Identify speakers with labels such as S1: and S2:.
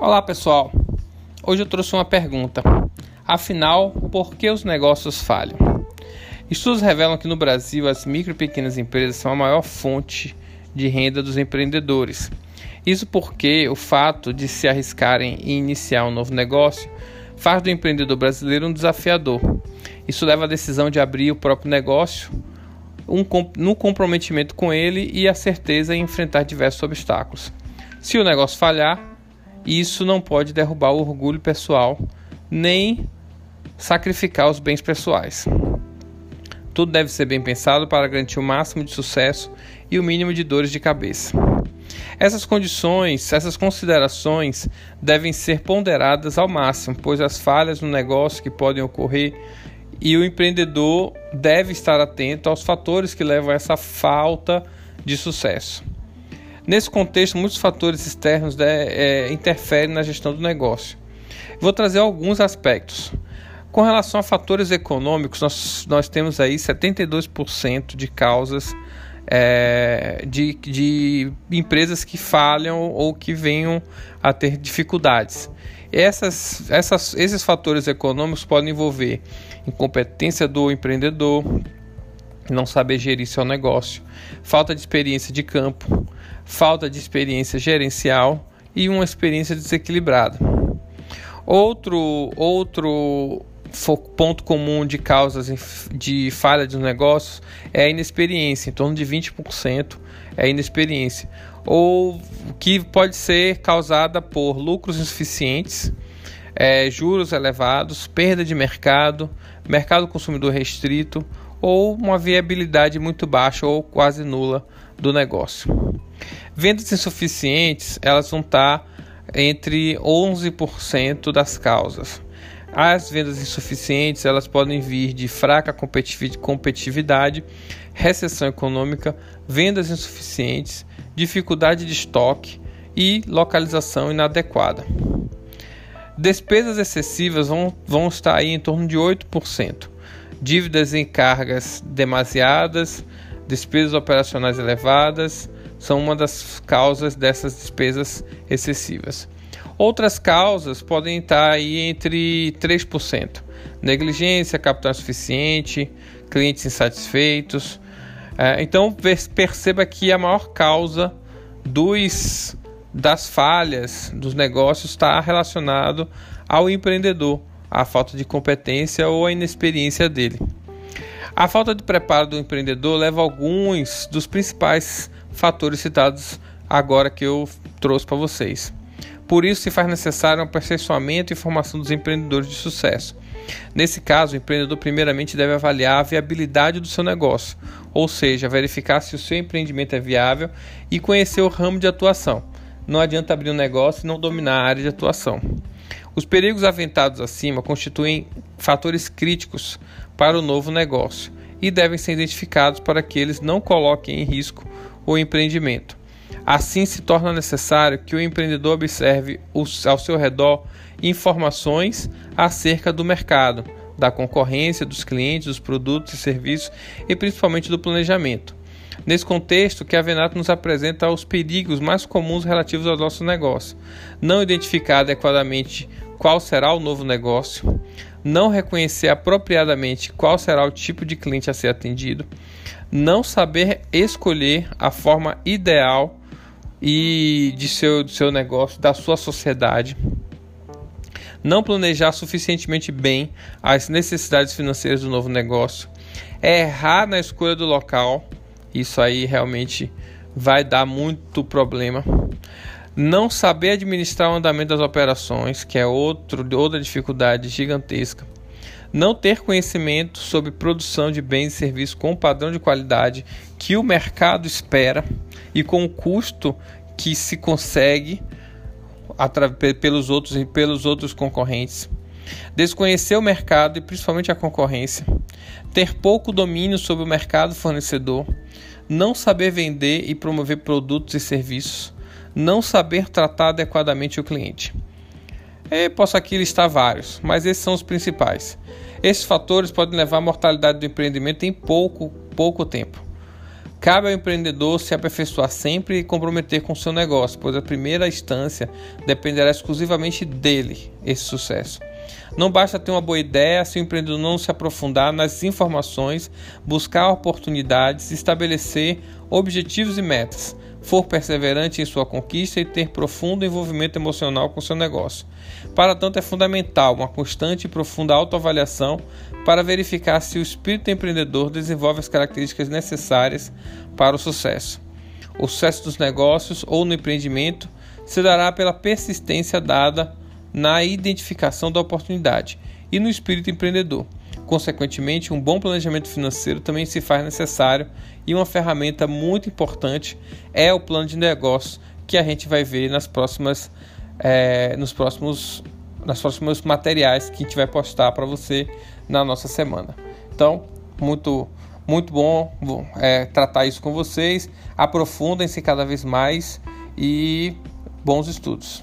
S1: Olá pessoal, hoje eu trouxe uma pergunta. Afinal, por que os negócios falham? Estudos revelam que no Brasil as micro e pequenas empresas são a maior fonte de renda dos empreendedores. Isso porque o fato de se arriscarem em iniciar um novo negócio faz do empreendedor brasileiro um desafiador. Isso leva à decisão de abrir o próprio negócio, um, no comprometimento com ele e a certeza em enfrentar diversos obstáculos. Se o negócio falhar, isso não pode derrubar o orgulho pessoal nem sacrificar os bens pessoais. Tudo deve ser bem pensado para garantir o máximo de sucesso e o mínimo de dores de cabeça. Essas condições, essas considerações devem ser ponderadas ao máximo, pois as falhas no negócio que podem ocorrer e o empreendedor deve estar atento aos fatores que levam a essa falta de sucesso. Nesse contexto, muitos fatores externos né, é, interferem na gestão do negócio. Vou trazer alguns aspectos. Com relação a fatores econômicos, nós, nós temos aí 72% de causas é, de, de empresas que falham ou que venham a ter dificuldades. Essas, essas, esses fatores econômicos podem envolver incompetência do empreendedor, não saber gerir seu negócio, falta de experiência de campo, falta de experiência gerencial e uma experiência desequilibrada. Outro, outro ponto comum de causas de falha de negócios é a inexperiência, em torno de 20% é inexperiência, ou que pode ser causada por lucros insuficientes, é, juros elevados, perda de mercado, mercado consumidor restrito ou uma viabilidade muito baixa ou quase nula do negócio. Vendas insuficientes, elas vão estar entre 11% das causas. As vendas insuficientes, elas podem vir de fraca competitividade, recessão econômica, vendas insuficientes, dificuldade de estoque e localização inadequada. Despesas excessivas vão, vão estar aí em torno de 8% dívidas em cargas demasiadas, despesas operacionais elevadas são uma das causas dessas despesas excessivas. Outras causas podem estar aí entre 3%. Negligência, capital insuficiente, clientes insatisfeitos. É, então perceba que a maior causa dos, das falhas dos negócios está relacionado ao empreendedor a falta de competência ou a inexperiência dele. A falta de preparo do empreendedor leva a alguns dos principais fatores citados agora que eu trouxe para vocês. Por isso, se faz necessário um aperfeiçoamento e formação dos empreendedores de sucesso. Nesse caso, o empreendedor primeiramente deve avaliar a viabilidade do seu negócio, ou seja, verificar se o seu empreendimento é viável e conhecer o ramo de atuação. Não adianta abrir um negócio e não dominar a área de atuação. Os perigos aventados acima constituem fatores críticos para o novo negócio e devem ser identificados para que eles não coloquem em risco o empreendimento. Assim, se torna necessário que o empreendedor observe ao seu redor informações acerca do mercado, da concorrência, dos clientes, dos produtos e serviços e principalmente do planejamento. Nesse contexto, que a Venato nos apresenta os perigos mais comuns relativos ao nosso negócio. Não identificar adequadamente qual será o novo negócio, não reconhecer apropriadamente qual será o tipo de cliente a ser atendido, não saber escolher a forma ideal e de seu, de seu negócio, da sua sociedade, não planejar suficientemente bem as necessidades financeiras do novo negócio, errar na escolha do local, isso aí realmente vai dar muito problema não saber administrar o andamento das operações, que é outro, outra dificuldade gigantesca. Não ter conhecimento sobre produção de bens e serviços com o padrão de qualidade que o mercado espera e com o custo que se consegue pelos outros e pelos outros concorrentes. Desconhecer o mercado e principalmente a concorrência. Ter pouco domínio sobre o mercado fornecedor. Não saber vender e promover produtos e serviços não saber tratar adequadamente o cliente. Eu posso aqui listar vários, mas esses são os principais. Esses fatores podem levar à mortalidade do empreendimento em pouco, pouco tempo. Cabe ao empreendedor se aperfeiçoar sempre e comprometer com seu negócio, pois a primeira instância dependerá exclusivamente dele, esse sucesso. Não basta ter uma boa ideia se o empreendedor não se aprofundar nas informações, buscar oportunidades, estabelecer objetivos e metas, for perseverante em sua conquista e ter profundo envolvimento emocional com seu negócio. Para tanto, é fundamental uma constante e profunda autoavaliação para verificar se o espírito empreendedor desenvolve as características necessárias para o sucesso. O sucesso dos negócios ou no empreendimento se dará pela persistência dada na identificação da oportunidade e no espírito empreendedor. Consequentemente, um bom planejamento financeiro também se faz necessário e uma ferramenta muito importante é o plano de negócio que a gente vai ver nas próximas, é, nos próximos, nas próximos materiais que a gente vai postar para você na nossa semana. Então, muito muito bom é, tratar isso com vocês. Aprofundem-se cada vez mais e bons estudos.